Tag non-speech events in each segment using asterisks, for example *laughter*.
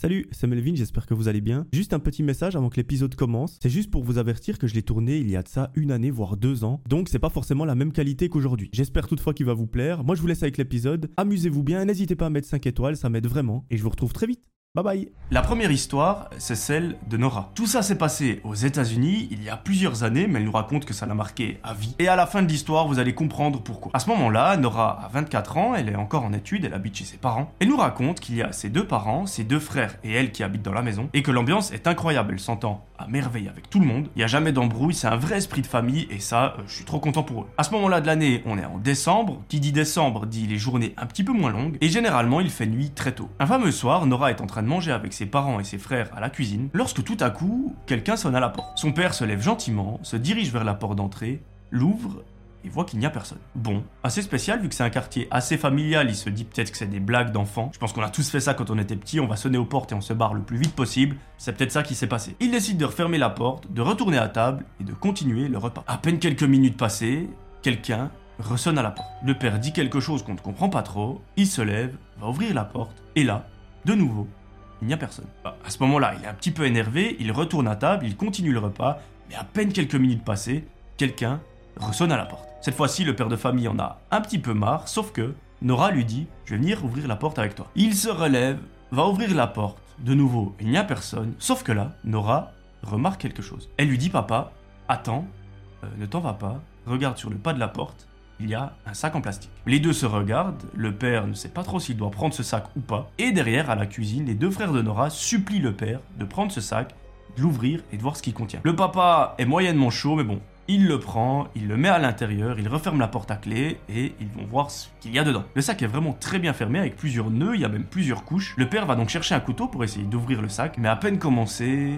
Salut, c'est Melvin, j'espère que vous allez bien. Juste un petit message avant que l'épisode commence. C'est juste pour vous avertir que je l'ai tourné il y a de ça une année, voire deux ans. Donc c'est pas forcément la même qualité qu'aujourd'hui. J'espère toutefois qu'il va vous plaire. Moi je vous laisse avec l'épisode. Amusez-vous bien, n'hésitez pas à mettre 5 étoiles, ça m'aide vraiment. Et je vous retrouve très vite. Bye bye La première histoire, c'est celle de Nora. Tout ça s'est passé aux États-Unis il y a plusieurs années, mais elle nous raconte que ça l'a marqué à vie. Et à la fin de l'histoire, vous allez comprendre pourquoi. À ce moment-là, Nora a 24 ans, elle est encore en études, elle habite chez ses parents. Elle nous raconte qu'il y a ses deux parents, ses deux frères et elle qui habitent dans la maison, et que l'ambiance est incroyable. Elle s'entend à merveille avec tout le monde. Il n'y a jamais d'embrouille, c'est un vrai esprit de famille, et ça, euh, je suis trop content pour eux. À ce moment-là de l'année, on est en décembre. Qui dit décembre dit les journées un petit peu moins longues, et généralement il fait nuit très tôt. Un fameux soir, Nora est en train de manger avec ses parents et ses frères à la cuisine, lorsque tout à coup, quelqu'un sonne à la porte. Son père se lève gentiment, se dirige vers la porte d'entrée, l'ouvre et voit qu'il n'y a personne. Bon, assez spécial vu que c'est un quartier assez familial, il se dit peut-être que c'est des blagues d'enfants. Je pense qu'on a tous fait ça quand on était petit, on va sonner aux portes et on se barre le plus vite possible. C'est peut-être ça qui s'est passé. Il décide de refermer la porte, de retourner à table et de continuer le repas. À peine quelques minutes passées, quelqu'un ressonne à la porte. Le père dit quelque chose qu'on ne comprend pas trop, il se lève, va ouvrir la porte, et là, de nouveau, il n'y a personne. Ah, À ce moment-là, il est un petit peu énervé, il retourne à table, il continue le repas, mais à peine quelques minutes passées, quelqu'un ressonne à la porte. Cette fois-ci, le père de famille en a un petit peu marre, sauf que Nora lui dit Je vais venir ouvrir la porte avec toi. Il se relève, va ouvrir la porte. De nouveau, il n'y a personne, sauf que là, Nora remarque quelque chose. Elle lui dit Papa, attends, euh, ne t'en va pas, regarde sur le pas de la porte, il y a un sac en plastique. Les deux se regardent, le père ne sait pas trop s'il doit prendre ce sac ou pas, et derrière, à la cuisine, les deux frères de Nora supplient le père de prendre ce sac, de l'ouvrir et de voir ce qu'il contient. Le papa est moyennement chaud, mais bon, il le prend, il le met à l'intérieur, il referme la porte à clé et ils vont voir ce qu'il y a dedans. Le sac est vraiment très bien fermé avec plusieurs nœuds, il y a même plusieurs couches. Le père va donc chercher un couteau pour essayer d'ouvrir le sac, mais à peine commencé,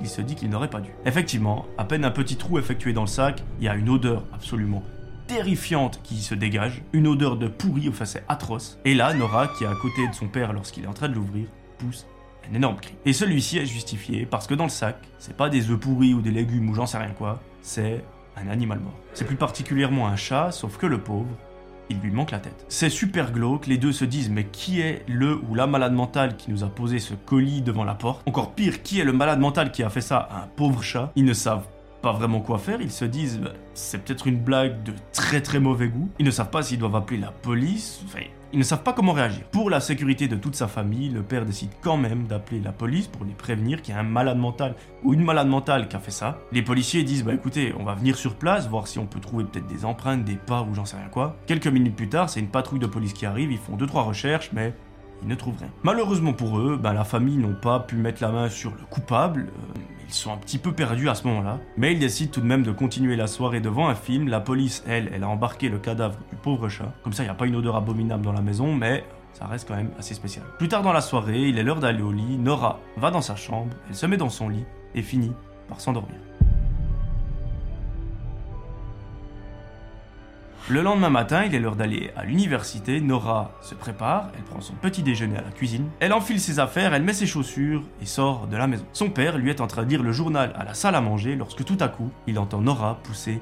il se dit qu'il n'aurait pas dû. Effectivement, à peine un petit trou effectué dans le sac, il y a une odeur absolument terrifiante qui se dégage, une odeur de pourri, enfin c'est atroce. Et là, Nora, qui est à côté de son père lorsqu'il est en train de l'ouvrir, pousse un énorme cri. Et celui-ci est justifié parce que dans le sac, c'est pas des œufs pourris ou des légumes ou j'en sais rien quoi, c'est un animal mort. C'est plus particulièrement un chat, sauf que le pauvre, il lui manque la tête. C'est super glauque, les deux se disent mais qui est le ou la malade mentale qui nous a posé ce colis devant la porte? Encore pire, qui est le malade mental qui a fait ça à un pauvre chat? Ils ne savent pas vraiment quoi faire, ils se disent bah, c'est peut-être une blague de très très mauvais goût. Ils ne savent pas s'ils doivent appeler la police, ils ne savent pas comment réagir. Pour la sécurité de toute sa famille, le père décide quand même d'appeler la police pour les prévenir qu'il y a un malade mental ou une malade mentale qui a fait ça. Les policiers disent bah écoutez, on va venir sur place, voir si on peut trouver peut-être des empreintes, des pas ou j'en sais rien quoi. Quelques minutes plus tard, c'est une patrouille de police qui arrive, ils font deux trois recherches, mais ils ne trouvent rien. Malheureusement pour eux, bah, la famille n'ont pas pu mettre la main sur le coupable. euh, ils sont un petit peu perdus à ce moment-là. Mais ils décident tout de même de continuer la soirée devant un film. La police, elle, elle a embarqué le cadavre du pauvre chat. Comme ça, il n'y a pas une odeur abominable dans la maison, mais ça reste quand même assez spécial. Plus tard dans la soirée, il est l'heure d'aller au lit. Nora va dans sa chambre, elle se met dans son lit et finit par s'endormir. Le lendemain matin, il est l'heure d'aller à l'université. Nora se prépare, elle prend son petit déjeuner à la cuisine. Elle enfile ses affaires, elle met ses chaussures et sort de la maison. Son père, lui, est en train de lire le journal à la salle à manger lorsque tout à coup, il entend Nora pousser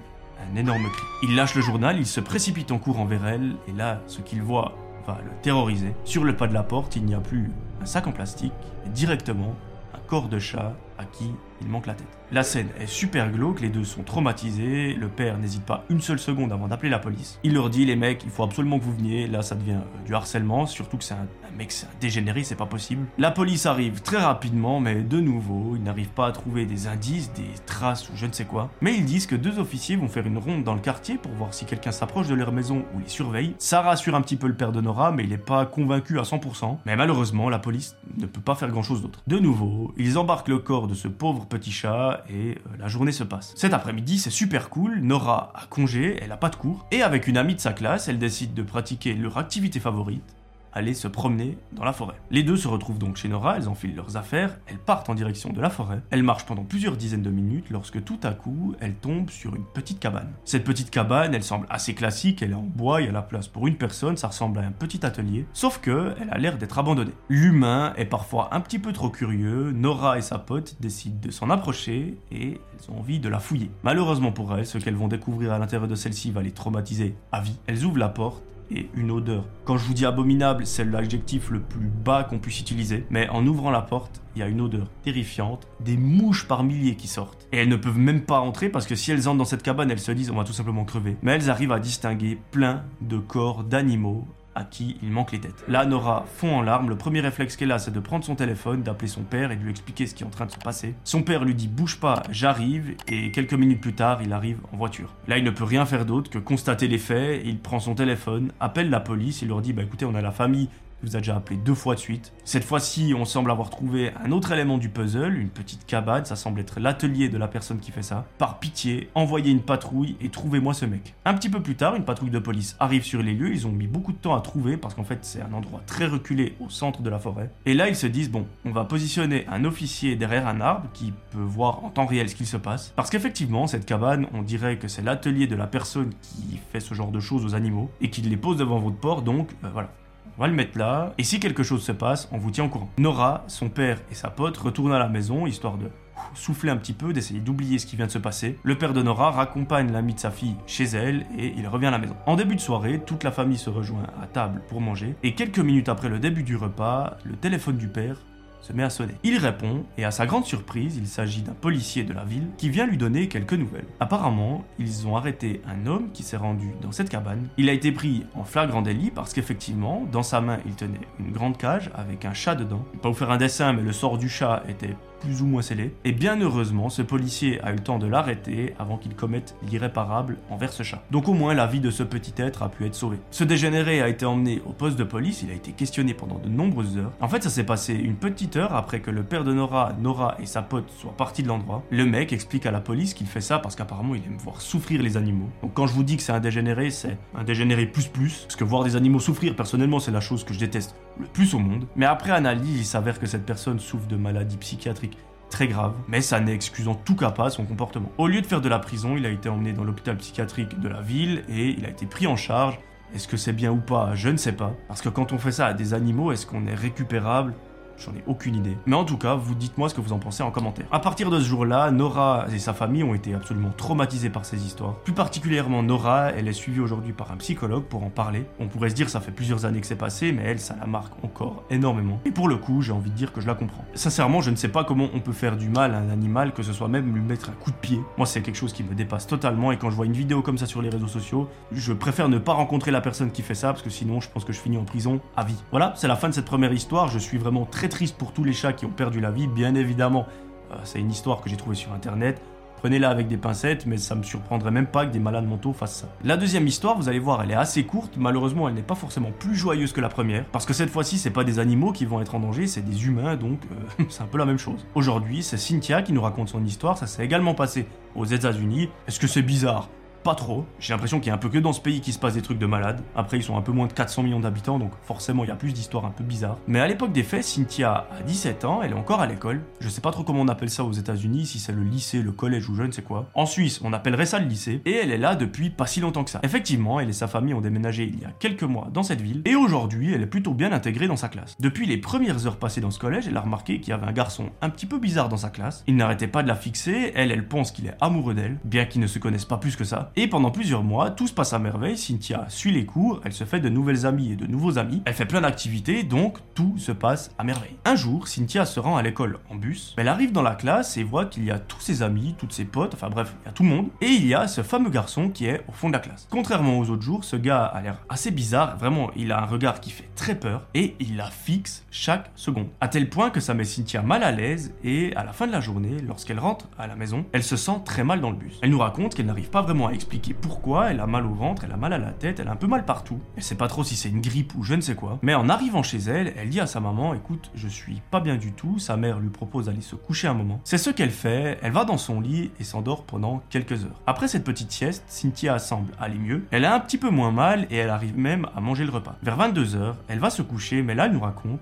un énorme cri. Il lâche le journal, il se précipite en courant vers elle, et là, ce qu'il voit va le terroriser. Sur le pas de la porte, il n'y a plus un sac en plastique, mais directement un corps de chat à qui il manque la tête. La scène est super glauque, les deux sont traumatisés, le père n'hésite pas une seule seconde avant d'appeler la police. Il leur dit les mecs, il faut absolument que vous veniez, là ça devient euh, du harcèlement, surtout que c'est un, mec, c'est un dégénéré, c'est pas possible. La police arrive très rapidement, mais de nouveau, ils n'arrivent pas à trouver des indices, des traces ou je ne sais quoi. Mais ils disent que deux officiers vont faire une ronde dans le quartier pour voir si quelqu'un s'approche de leur maison ou les surveille. Ça rassure un petit peu le père de Nora, mais il n'est pas convaincu à 100%. Mais malheureusement, la police ne peut pas faire grand chose d'autre. De nouveau, ils embarquent le corps de ce pauvre petit chat et euh, la journée se passe. Cet après-midi, c'est super cool, Nora a congé, elle a pas de cours, et avec une amie de sa classe, elle décide de pratiquer leur activité favorite, aller se promener dans la forêt. Les deux se retrouvent donc chez Nora, elles enfilent leurs affaires, elles partent en direction de la forêt. Elles marchent pendant plusieurs dizaines de minutes lorsque tout à coup, elles tombent sur une petite cabane. Cette petite cabane, elle semble assez classique, elle est en bois, il y a la place pour une personne, ça ressemble à un petit atelier, sauf que elle a l'air d'être abandonnée. L'humain est parfois un petit peu trop curieux, Nora et sa pote décident de s'en approcher et elles ont envie de la fouiller. Malheureusement pour elles, ce qu'elles vont découvrir à l'intérieur de celle-ci va les traumatiser à vie. Elles ouvrent la porte et une odeur. Quand je vous dis abominable, c'est l'adjectif le plus bas qu'on puisse utiliser, mais en ouvrant la porte, il y a une odeur terrifiante, des mouches par milliers qui sortent. Et elles ne peuvent même pas entrer parce que si elles entrent dans cette cabane, elles se disent on va tout simplement crever. Mais elles arrivent à distinguer plein de corps d'animaux qui il manque les têtes. Là, Nora fond en larmes. Le premier réflexe qu'elle a, c'est de prendre son téléphone, d'appeler son père et de lui expliquer ce qui est en train de se passer. Son père lui dit bouge pas, j'arrive. Et quelques minutes plus tard, il arrive en voiture. Là, il ne peut rien faire d'autre que constater les faits. Il prend son téléphone, appelle la police, il leur dit bah écoutez, on a la famille vous a déjà appelé deux fois de suite. Cette fois-ci, on semble avoir trouvé un autre élément du puzzle, une petite cabane, ça semble être l'atelier de la personne qui fait ça. Par pitié, envoyez une patrouille et trouvez-moi ce mec. Un petit peu plus tard, une patrouille de police arrive sur les lieux, ils ont mis beaucoup de temps à trouver parce qu'en fait c'est un endroit très reculé au centre de la forêt. Et là ils se disent bon, on va positionner un officier derrière un arbre qui peut voir en temps réel ce qu'il se passe. Parce qu'effectivement, cette cabane, on dirait que c'est l'atelier de la personne qui fait ce genre de choses aux animaux et qui les pose devant votre porte, donc euh, voilà. On va le mettre là, et si quelque chose se passe, on vous tient au courant. Nora, son père et sa pote retournent à la maison, histoire de souffler un petit peu, d'essayer d'oublier ce qui vient de se passer. Le père de Nora raccompagne l'ami de sa fille chez elle et il revient à la maison. En début de soirée, toute la famille se rejoint à table pour manger et quelques minutes après le début du repas, le téléphone du père se met à sonner. Il répond et à sa grande surprise, il s'agit d'un policier de la ville qui vient lui donner quelques nouvelles. Apparemment, ils ont arrêté un homme qui s'est rendu dans cette cabane. Il a été pris en flagrant délit parce qu'effectivement, dans sa main, il tenait une grande cage avec un chat dedans. Je vais pas vous faire un dessin, mais le sort du chat était plus ou moins scellé. Et bien heureusement, ce policier a eu le temps de l'arrêter avant qu'il commette l'irréparable envers ce chat. Donc au moins la vie de ce petit être a pu être sauvée. Ce dégénéré a été emmené au poste de police, il a été questionné pendant de nombreuses heures. En fait, ça s'est passé une petite heure après que le père de Nora, Nora et sa pote soient partis de l'endroit. Le mec explique à la police qu'il fait ça parce qu'apparemment il aime voir souffrir les animaux. Donc quand je vous dis que c'est un dégénéré, c'est un dégénéré plus plus. Parce que voir des animaux souffrir, personnellement, c'est la chose que je déteste le plus au monde. Mais après analyse, il s'avère que cette personne souffre de maladies psychiatriques très grave, mais ça n'excuse en tout cas pas son comportement. Au lieu de faire de la prison, il a été emmené dans l'hôpital psychiatrique de la ville et il a été pris en charge. Est-ce que c'est bien ou pas? Je ne sais pas. Parce que quand on fait ça à des animaux, est-ce qu'on est récupérable? J'en ai aucune idée. Mais en tout cas, vous dites-moi ce que vous en pensez en commentaire. À partir de ce jour-là, Nora et sa famille ont été absolument traumatisés par ces histoires. Plus particulièrement Nora, elle est suivie aujourd'hui par un psychologue pour en parler. On pourrait se dire ça fait plusieurs années que c'est passé, mais elle, ça la marque encore énormément. Et pour le coup, j'ai envie de dire que je la comprends. Sincèrement, je ne sais pas comment on peut faire du mal à un animal, que ce soit même lui mettre un coup de pied. Moi, c'est quelque chose qui me dépasse totalement, et quand je vois une vidéo comme ça sur les réseaux sociaux, je préfère ne pas rencontrer la personne qui fait ça, parce que sinon, je pense que je finis en prison à vie. Voilà, c'est la fin de cette première histoire. Je suis vraiment très triste pour tous les chats qui ont perdu la vie, bien évidemment. Euh, c'est une histoire que j'ai trouvée sur internet. Prenez-la avec des pincettes, mais ça me surprendrait même pas que des malades mentaux fassent ça. La deuxième histoire, vous allez voir, elle est assez courte. Malheureusement, elle n'est pas forcément plus joyeuse que la première, parce que cette fois-ci, c'est pas des animaux qui vont être en danger, c'est des humains, donc euh, *laughs* c'est un peu la même chose. Aujourd'hui, c'est Cynthia qui nous raconte son histoire. Ça s'est également passé aux États-Unis. Est-ce que c'est bizarre? Pas trop. J'ai l'impression qu'il y a un peu que dans ce pays qui se passe des trucs de malade. Après, ils sont un peu moins de 400 millions d'habitants, donc forcément, il y a plus d'histoires un peu bizarres. Mais à l'époque des faits, Cynthia a 17 ans, elle est encore à l'école. Je sais pas trop comment on appelle ça aux États-Unis, si c'est le lycée, le collège ou je ne sais quoi. En Suisse, on appellerait ça le lycée, et elle est là depuis pas si longtemps que ça. Effectivement, elle et sa famille ont déménagé il y a quelques mois dans cette ville, et aujourd'hui, elle est plutôt bien intégrée dans sa classe. Depuis les premières heures passées dans ce collège, elle a remarqué qu'il y avait un garçon un petit peu bizarre dans sa classe. Il n'arrêtait pas de la fixer, elle, elle pense qu'il est amoureux d'elle, bien qu'ils ne se connaissent pas plus que ça. Et pendant plusieurs mois, tout se passe à merveille, Cynthia suit les cours, elle se fait de nouvelles amies et de nouveaux amis, elle fait plein d'activités, donc tout se passe à merveille. Un jour, Cynthia se rend à l'école en bus, elle arrive dans la classe et voit qu'il y a tous ses amis, toutes ses potes, enfin bref, il y a tout le monde, et il y a ce fameux garçon qui est au fond de la classe. Contrairement aux autres jours, ce gars a l'air assez bizarre, vraiment, il a un regard qui fait très peur, et il la fixe chaque seconde. À tel point que ça met Cynthia mal à l'aise, et à la fin de la journée, lorsqu'elle rentre à la maison, elle se sent très mal dans le bus. Elle nous raconte qu'elle n'arrive pas vraiment à expliquer pourquoi, elle a mal au ventre, elle a mal à la tête, elle a un peu mal partout. Elle sait pas trop si c'est une grippe ou je ne sais quoi. Mais en arrivant chez elle, elle dit à sa maman écoute, je suis pas bien du tout. Sa mère lui propose d'aller se coucher un moment. C'est ce qu'elle fait, elle va dans son lit et s'endort pendant quelques heures. Après cette petite sieste, Cynthia semble aller mieux. Elle a un petit peu moins mal et elle arrive même à manger le repas. Vers 22h, elle va se coucher, mais là elle nous raconte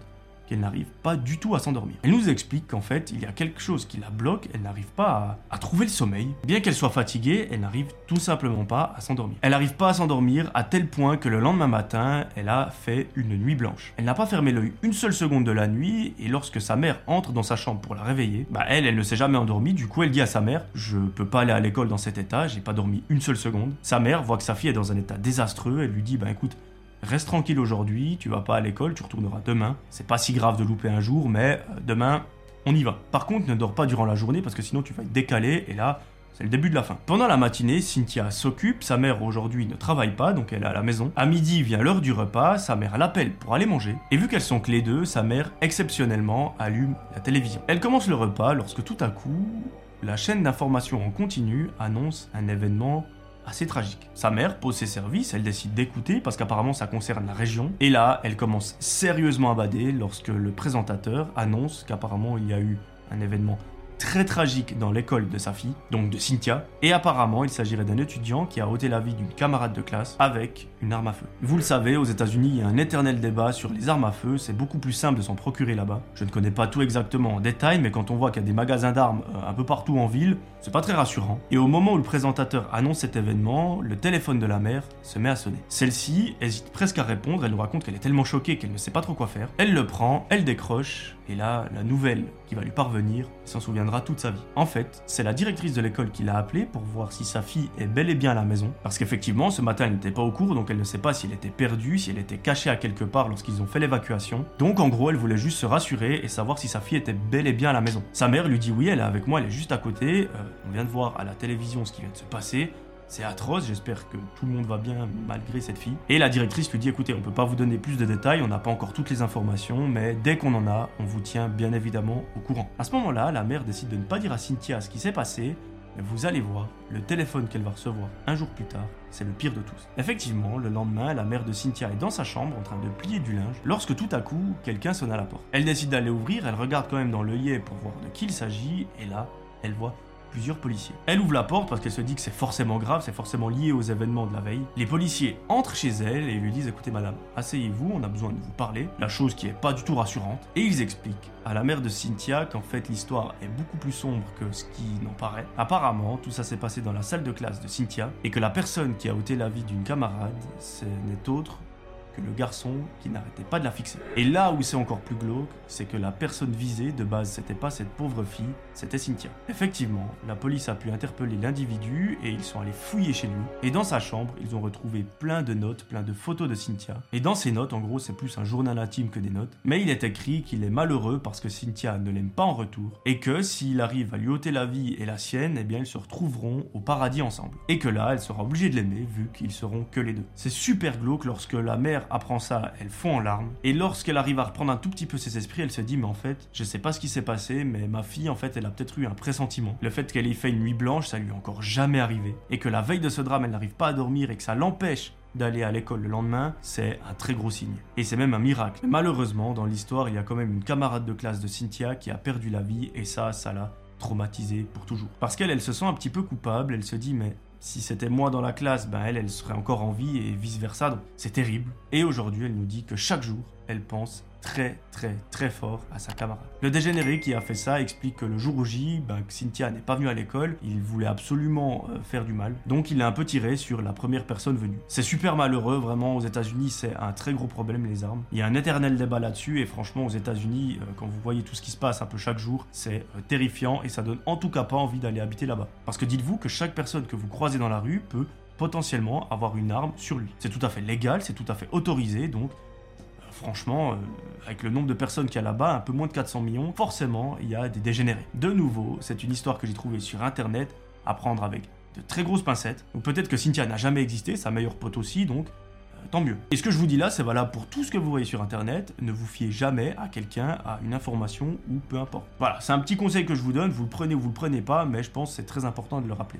qu'elle n'arrive pas du tout à s'endormir. Elle nous explique qu'en fait, il y a quelque chose qui la bloque, elle n'arrive pas à, trouver le sommeil. Bien qu'elle soit fatiguée, elle n'arrive tout simplement pas à s'endormir. Elle n'arrive pas à s'endormir à tel point que le lendemain matin, elle a fait une nuit blanche. Elle n'a pas fermé l'œil une seule seconde de la nuit, et lorsque sa mère entre dans sa chambre pour la réveiller, bah elle, elle ne s'est jamais endormie, du coup elle dit à sa mère, je peux pas aller à l'école dans cet état, j'ai pas dormi une seule seconde. Sa mère voit que sa fille est dans un état désastreux, elle lui dit, bah écoute, reste tranquille aujourd'hui, tu vas pas à l'école, tu retourneras demain. C'est pas si grave de louper un jour, mais euh, demain, on y va. Par contre, ne dors pas durant la journée parce que sinon tu vas être décalé et là, c'est le début de la fin. Pendant la matinée, Cynthia s'occupe, sa mère aujourd'hui ne travaille pas, donc elle est à la maison. À midi vient l'heure du repas, sa mère l'appelle pour aller manger. Et vu qu'elles sont que les deux, sa mère, exceptionnellement, allume la télévision. Elle commence le repas lorsque tout à coup, la chaîne d'information en continu annonce un événement assez tragique. Sa mère pose ses services, elle décide d'écouter parce qu'apparemment ça concerne la région. Et là, elle commence sérieusement à bader lorsque le présentateur annonce qu'apparemment il y a eu un événement très tragique dans l'école de sa fille, donc de Cynthia, et apparemment il s'agirait d'un étudiant qui a ôté la vie d'une camarade de classe avec une arme à feu. Vous le savez, aux États-Unis, il y a un éternel débat sur les armes à feu, c'est beaucoup plus simple de s'en procurer là-bas. Je ne connais pas tout exactement en détail, mais quand on voit qu'il y a des magasins d'armes euh, un peu partout en ville, c'est pas très rassurant. Et au moment où le présentateur annonce cet événement, le téléphone de la mère se met à sonner. Celle-ci hésite presque à répondre, elle nous raconte qu'elle est tellement choquée qu'elle ne sait pas trop quoi faire. Elle le prend, elle décroche, et là, la nouvelle qui va lui parvenir s'en souviendra toute sa vie. En fait, c'est la directrice de l'école qui l'a appelée pour voir si sa fille est bel et bien à la maison. Parce qu'effectivement, ce matin, elle n'était pas au cours, donc elle ne sait pas si elle était perdue, si elle était cachée à quelque part lorsqu'ils ont fait l'évacuation. Donc en gros, elle voulait juste se rassurer et savoir si sa fille était bel et bien à la maison. Sa mère lui dit oui, elle est avec moi, elle est juste à côté. Euh, on vient de voir à la télévision ce qui vient de se passer. C'est atroce, j'espère que tout le monde va bien malgré cette fille. Et la directrice lui dit écoutez, on peut pas vous donner plus de détails, on n'a pas encore toutes les informations, mais dès qu'on en a, on vous tient bien évidemment au courant. À ce moment-là, la mère décide de ne pas dire à Cynthia ce qui s'est passé, mais vous allez voir, le téléphone qu'elle va recevoir un jour plus tard, c'est le pire de tous. Effectivement, le lendemain, la mère de Cynthia est dans sa chambre en train de plier du linge, lorsque tout à coup, quelqu'un sonne à la porte. Elle décide d'aller ouvrir, elle regarde quand même dans l'œillet pour voir de qui il s'agit, et là, elle voit plusieurs policiers. Elle ouvre la porte parce qu'elle se dit que c'est forcément grave, c'est forcément lié aux événements de la veille. Les policiers entrent chez elle et lui disent écoutez madame, asseyez-vous, on a besoin de vous parler, la chose qui est pas du tout rassurante. Et ils expliquent à la mère de Cynthia qu'en fait l'histoire est beaucoup plus sombre que ce qui n'en paraît. Apparemment, tout ça s'est passé dans la salle de classe de Cynthia et que la personne qui a ôté la vie d'une camarade, ce n'est autre le garçon qui n'arrêtait pas de la fixer. Et là où c'est encore plus glauque, c'est que la personne visée, de base, c'était pas cette pauvre fille, c'était Cynthia. Effectivement, la police a pu interpeller l'individu et ils sont allés fouiller chez lui. Et dans sa chambre, ils ont retrouvé plein de notes, plein de photos de Cynthia. Et dans ces notes, en gros, c'est plus un journal intime que des notes. Mais il est écrit qu'il est malheureux parce que Cynthia ne l'aime pas en retour. Et que s'il arrive à lui ôter la vie et la sienne, eh bien ils se retrouveront au paradis ensemble. Et que là, elle sera obligée de l'aimer vu qu'ils seront que les deux. C'est super glauque lorsque la mère apprend ça, elle fond en larmes. Et lorsqu'elle arrive à reprendre un tout petit peu ses esprits, elle se dit mais en fait, je sais pas ce qui s'est passé, mais ma fille en fait, elle a peut-être eu un pressentiment. Le fait qu'elle ait fait une nuit blanche, ça lui est encore jamais arrivé. Et que la veille de ce drame, elle n'arrive pas à dormir et que ça l'empêche d'aller à l'école le lendemain, c'est un très gros signe. Et c'est même un miracle. malheureusement, dans l'histoire, il y a quand même une camarade de classe de Cynthia qui a perdu la vie et ça, ça l'a traumatisée pour toujours. Parce qu'elle, elle se sent un petit peu coupable, elle se dit mais si c'était moi dans la classe, ben elle, elle serait encore en vie et vice versa. c'est terrible. Et aujourd'hui, elle nous dit que chaque jour, elle pense très très très fort à sa camarade. Le dégénéré qui a fait ça explique que le jour où J, ben, Cynthia n'est pas venue à l'école, il voulait absolument euh, faire du mal, donc il a un peu tiré sur la première personne venue. C'est super malheureux, vraiment aux États-Unis c'est un très gros problème les armes. Il y a un éternel débat là-dessus et franchement aux États-Unis, euh, quand vous voyez tout ce qui se passe un peu chaque jour, c'est euh, terrifiant et ça donne en tout cas pas envie d'aller habiter là-bas. Parce que dites-vous que chaque personne que vous croisez dans la rue peut potentiellement avoir une arme sur lui. C'est tout à fait légal, c'est tout à fait autorisé, donc franchement, euh, avec le nombre de personnes qu'il y a là-bas, un peu moins de 400 millions, forcément, il y a des dégénérés. De nouveau, c'est une histoire que j'ai trouvée sur Internet, à prendre avec de très grosses pincettes. Donc peut-être que Cynthia n'a jamais existé, sa meilleure pote aussi, donc euh, tant mieux. Et ce que je vous dis là, c'est valable pour tout ce que vous voyez sur Internet. Ne vous fiez jamais à quelqu'un, à une information ou peu importe. Voilà, c'est un petit conseil que je vous donne. Vous le prenez ou vous le prenez pas, mais je pense que c'est très important de le rappeler.